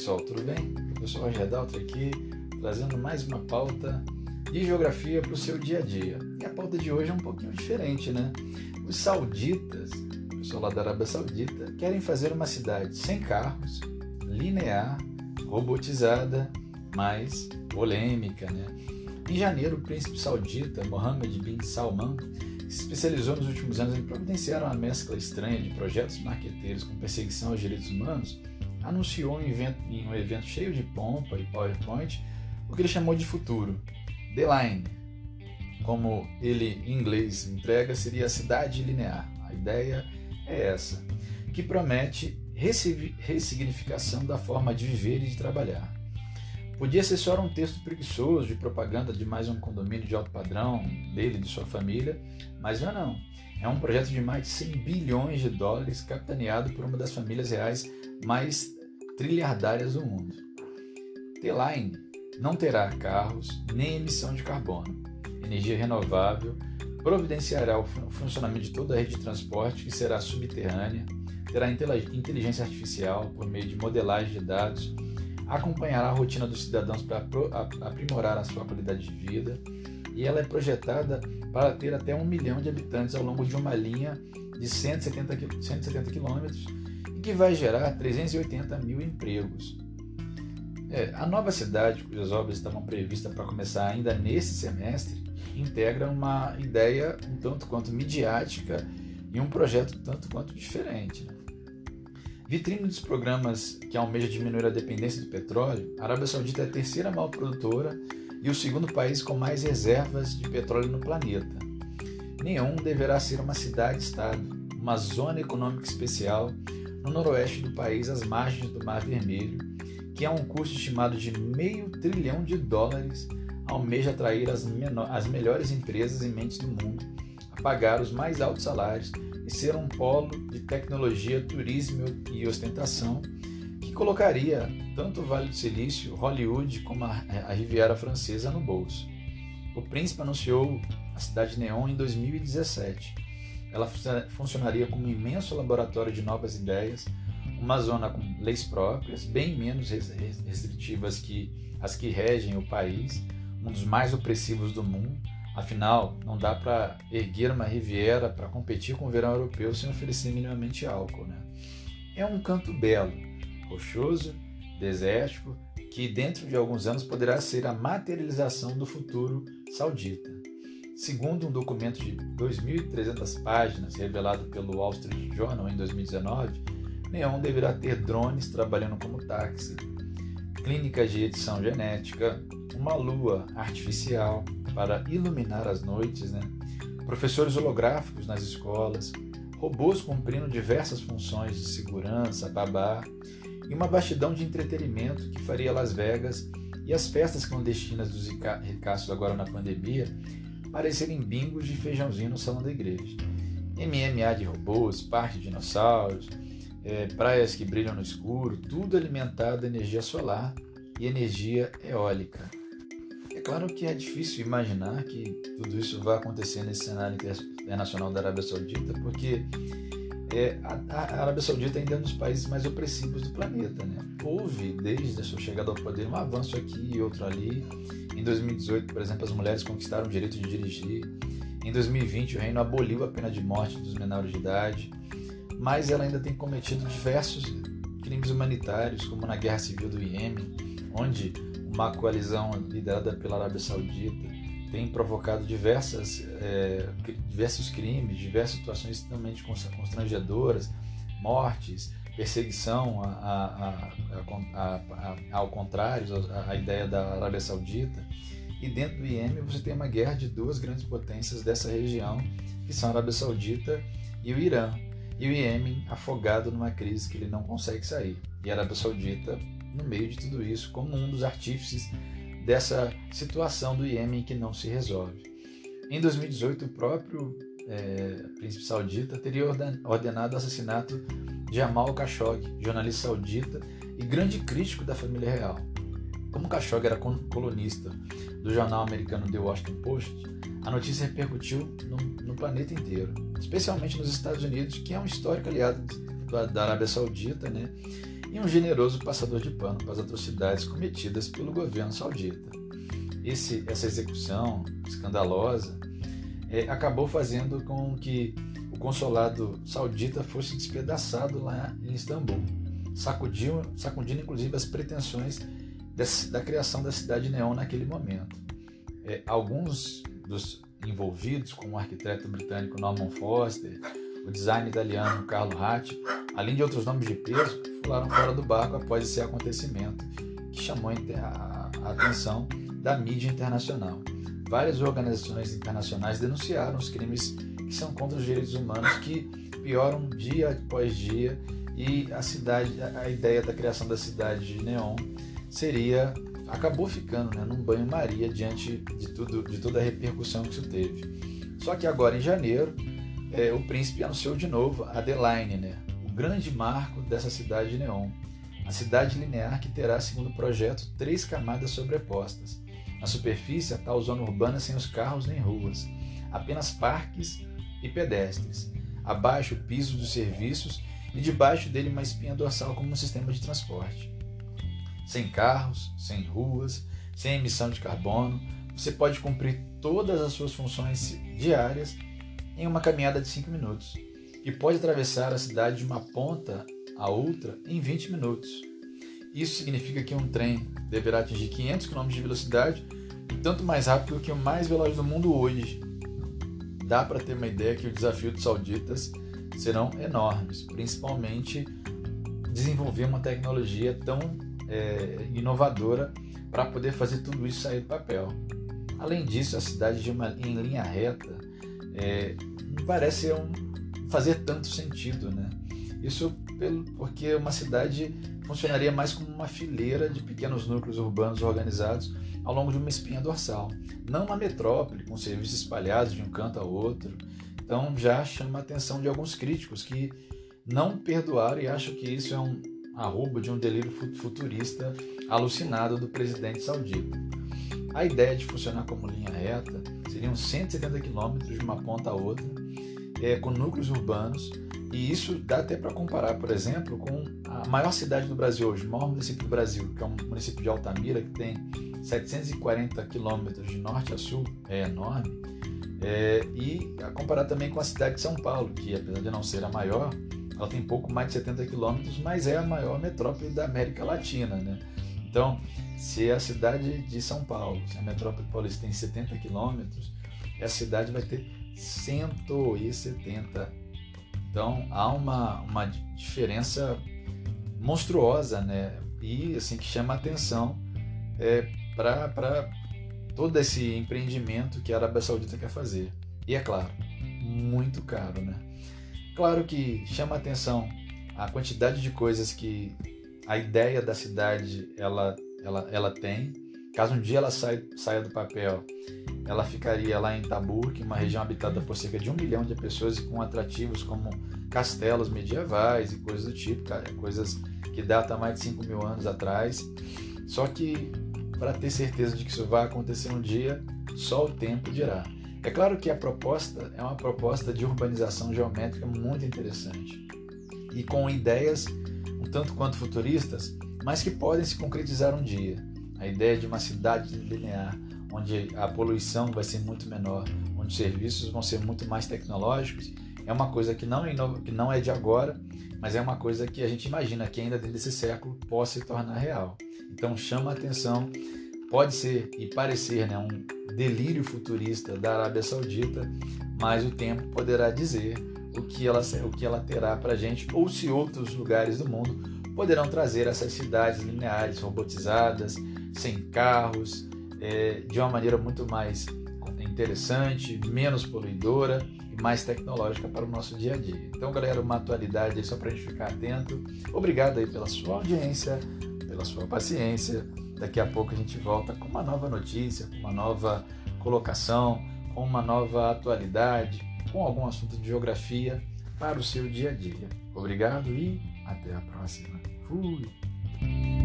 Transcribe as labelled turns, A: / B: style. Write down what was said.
A: pessoal, tudo bem? Professor Roger Dalton aqui, trazendo mais uma pauta de geografia para o seu dia a dia. E a pauta de hoje é um pouquinho diferente, né? Os sauditas, o pessoal lá da Arábia Saudita, querem fazer uma cidade sem carros, linear, robotizada, mas polêmica, né? Em janeiro, o príncipe saudita Mohammed bin Salman se especializou nos últimos anos em providenciar uma mescla estranha de projetos marqueteiros com perseguição aos direitos humanos anunciou um evento, em um evento cheio de pompa e PowerPoint o que ele chamou de futuro, The Line. Como ele em inglês entrega, seria a cidade linear. A ideia é essa, que promete ressignificação da forma de viver e de trabalhar. Podia ser só um texto preguiçoso de propaganda de mais um condomínio de alto padrão dele e de sua família, mas não é não. É um projeto de mais de 100 bilhões de dólares capitaneado por uma das famílias reais mais trilhardárias do mundo. T-Line não terá carros nem emissão de carbono. Energia renovável providenciará o funcionamento de toda a rede de transporte que será subterrânea, terá inteligência artificial por meio de modelagem de dados, acompanhará a rotina dos cidadãos para aprimorar a sua qualidade de vida e ela é projetada para ter até um milhão de habitantes ao longo de uma linha de 170, 170 quilômetros e que vai gerar 380 mil empregos. É, a nova cidade, cujas obras estavam previstas para começar ainda nesse semestre, integra uma ideia um tanto quanto midiática e um projeto tanto quanto diferente. Né? Vitrine dos programas que almeja diminuir a dependência do petróleo, a Arábia Saudita é a terceira maior produtora e o segundo país com mais reservas de petróleo no planeta. Nenhum deverá ser uma cidade-estado, uma zona econômica especial no noroeste do país, às margens do Mar Vermelho, que é um custo estimado de meio trilhão de dólares, almeja atrair as, as melhores empresas e mentes do mundo a pagar os mais altos salários ser um polo de tecnologia, turismo e ostentação que colocaria tanto o Vale do Silício, Hollywood como a, a Riviera Francesa no bolso. O príncipe anunciou a cidade Neon em 2017. Ela funcionaria como um imenso laboratório de novas ideias, uma zona com leis próprias, bem menos restritivas que as que regem o país, um dos mais opressivos do mundo. Afinal, não dá para erguer uma Riviera para competir com o verão europeu sem oferecer minimamente álcool. Né? É um canto belo, rochoso, desértico, que dentro de alguns anos poderá ser a materialização do futuro saudita. Segundo um documento de 2.300 páginas revelado pelo Wall Street Journal em 2019, Neon deverá ter drones trabalhando como táxi, clínicas de edição genética, uma lua artificial para iluminar as noites, né? professores holográficos nas escolas, robôs cumprindo diversas funções de segurança, babá, e uma bastidão de entretenimento que faria Las Vegas e as festas clandestinas dos ricaços agora na pandemia parecerem bingos de feijãozinho no salão da igreja. MMA de robôs, parque de dinossauros, é, praias que brilham no escuro, tudo alimentado de energia solar e energia eólica. É claro que é difícil imaginar que tudo isso vai acontecer nesse cenário internacional da Arábia Saudita, porque é, a, a, Arábia Saudita ainda é um dos países mais opressivos do planeta. Né? Houve, desde a sua chegada ao poder, um avanço aqui e outro ali. Em 2018, por exemplo, as mulheres conquistaram o direito de dirigir. Em 2020, o reino aboliu a pena de morte dos menores de idade. Mas ela ainda tem cometido diversos crimes humanitários, como na Guerra Civil do Iêmen, onde uma coalizão liderada pela Arábia Saudita tem provocado diversas, é, diversos crimes, diversas situações extremamente constrangedoras, mortes, perseguição a, a, a, ao contrário, a, ideia da Arábia Saudita. E dentro do Iêmen você tem uma guerra de duas grandes potências dessa região, que são a Arábia Saudita e o Irã. E o Iêmen afogado numa crise que ele não consegue sair. E a Arábia Saudita no meio de tudo isso como um dos artífices dessa situação do Iêmen que não se resolve. Em 2018, o próprio é, príncipe saudita teria ordenado o assassinato de Jamal Khashoggi, jornalista saudita e grande crítico da família real. Como Khashoggi era colunista do jornal americano The Washington Post, a notícia repercutiu no, no planeta inteiro, especialmente nos Estados Unidos, que é um histórico aliado da Arábia Saudita, né? e um generoso passador de pano para as atrocidades cometidas pelo governo saudita. Esse, essa execução escandalosa é, acabou fazendo com que o consulado saudita fosse despedaçado lá em Istambul, sacudiu, sacudindo inclusive as pretensões da criação da cidade neon naquele momento. É, alguns dos envolvidos, como o arquiteto britânico Norman Foster, o design italiano Carlo Ratti, além de outros nomes de peso, pularam fora do barco após esse acontecimento que chamou a atenção da mídia internacional. Várias organizações internacionais denunciaram os crimes que são contra os direitos humanos que pioram dia após dia e a cidade, a ideia da criação da cidade de Neon seria acabou ficando né, num banho-maria diante de tudo, de toda a repercussão que isso teve. Só que agora em janeiro é, o príncipe anunciou de novo Adeline, né, o grande marco dessa cidade de Neon, a cidade linear que terá, segundo o projeto, três camadas sobrepostas. Na superfície, a tal zona urbana sem os carros nem ruas, apenas parques e pedestres. Abaixo, o piso dos serviços e debaixo dele uma espinha dorsal como um sistema de transporte. Sem carros, sem ruas, sem emissão de carbono, você pode cumprir todas as suas funções diárias em uma caminhada de 5 minutos e pode atravessar a cidade de uma ponta a outra em 20 minutos. Isso significa que um trem deverá atingir 500 km de velocidade, tanto mais rápido que o mais veloz do mundo hoje. Dá para ter uma ideia que o desafio dos sauditas serão enormes, principalmente desenvolver uma tecnologia tão é, inovadora para poder fazer tudo isso sair do papel. Além disso, a cidade de uma, em linha reta é, não parece um, fazer tanto sentido, né? Isso pelo, porque uma cidade funcionaria mais como uma fileira de pequenos núcleos urbanos organizados ao longo de uma espinha dorsal, não uma metrópole com serviços espalhados de um canto ao outro. Então já chama a atenção de alguns críticos que não perdoaram e acham que isso é um arrobo de um delírio futurista alucinado do presidente saudita. A ideia de funcionar como linha reta seriam 170 quilômetros de uma ponta a outra, é, com núcleos urbanos, e isso dá até para comparar, por exemplo, com a maior cidade do Brasil hoje, o maior município do Brasil, que é um município de Altamira, que tem 740 quilômetros de norte a sul, é enorme, é, e a comparar também com a cidade de São Paulo, que apesar de não ser a maior, ela tem pouco mais de 70 quilômetros, mas é a maior metrópole da América Latina, né? Então, se a cidade de São Paulo, se a metrópole paulista tem 70 quilômetros, essa cidade vai ter 170. Então, há uma, uma diferença monstruosa, né? E assim que chama a atenção é, para todo esse empreendimento que a Arábia Saudita quer fazer. E é claro, muito caro, né? Claro que chama atenção a quantidade de coisas que a ideia da cidade ela, ela, ela tem. Caso um dia ela saia, saia do papel, ela ficaria lá em Taburg, uma região habitada por cerca de um milhão de pessoas e com atrativos como castelos medievais e coisas do tipo, cara, coisas que datam mais de 5 mil anos atrás. Só que para ter certeza de que isso vai acontecer um dia, só o tempo dirá. É claro que a proposta é uma proposta de urbanização geométrica muito interessante e com ideias um tanto quanto futuristas, mas que podem se concretizar um dia. A ideia de uma cidade linear, onde a poluição vai ser muito menor, onde os serviços vão ser muito mais tecnológicos, é uma coisa que não é, que não é de agora, mas é uma coisa que a gente imagina que ainda dentro desse século possa se tornar real. Então chama a atenção, pode ser e parecer né, um delírio futurista da Arábia Saudita, mas o tempo poderá dizer o que ela, o que ela terá para a gente, ou se outros lugares do mundo poderão trazer essas cidades lineares, robotizadas, sem carros, é, de uma maneira muito mais interessante, menos poluidora e mais tecnológica para o nosso dia a dia. Então, galera, uma atualidade aí só para a gente ficar atento. Obrigado aí pela sua audiência, pela sua paciência. Daqui a pouco a gente volta com uma nova notícia, com uma nova colocação, com uma nova atualidade com algum assunto de geografia para o seu dia a dia. Obrigado e até a próxima. Fui!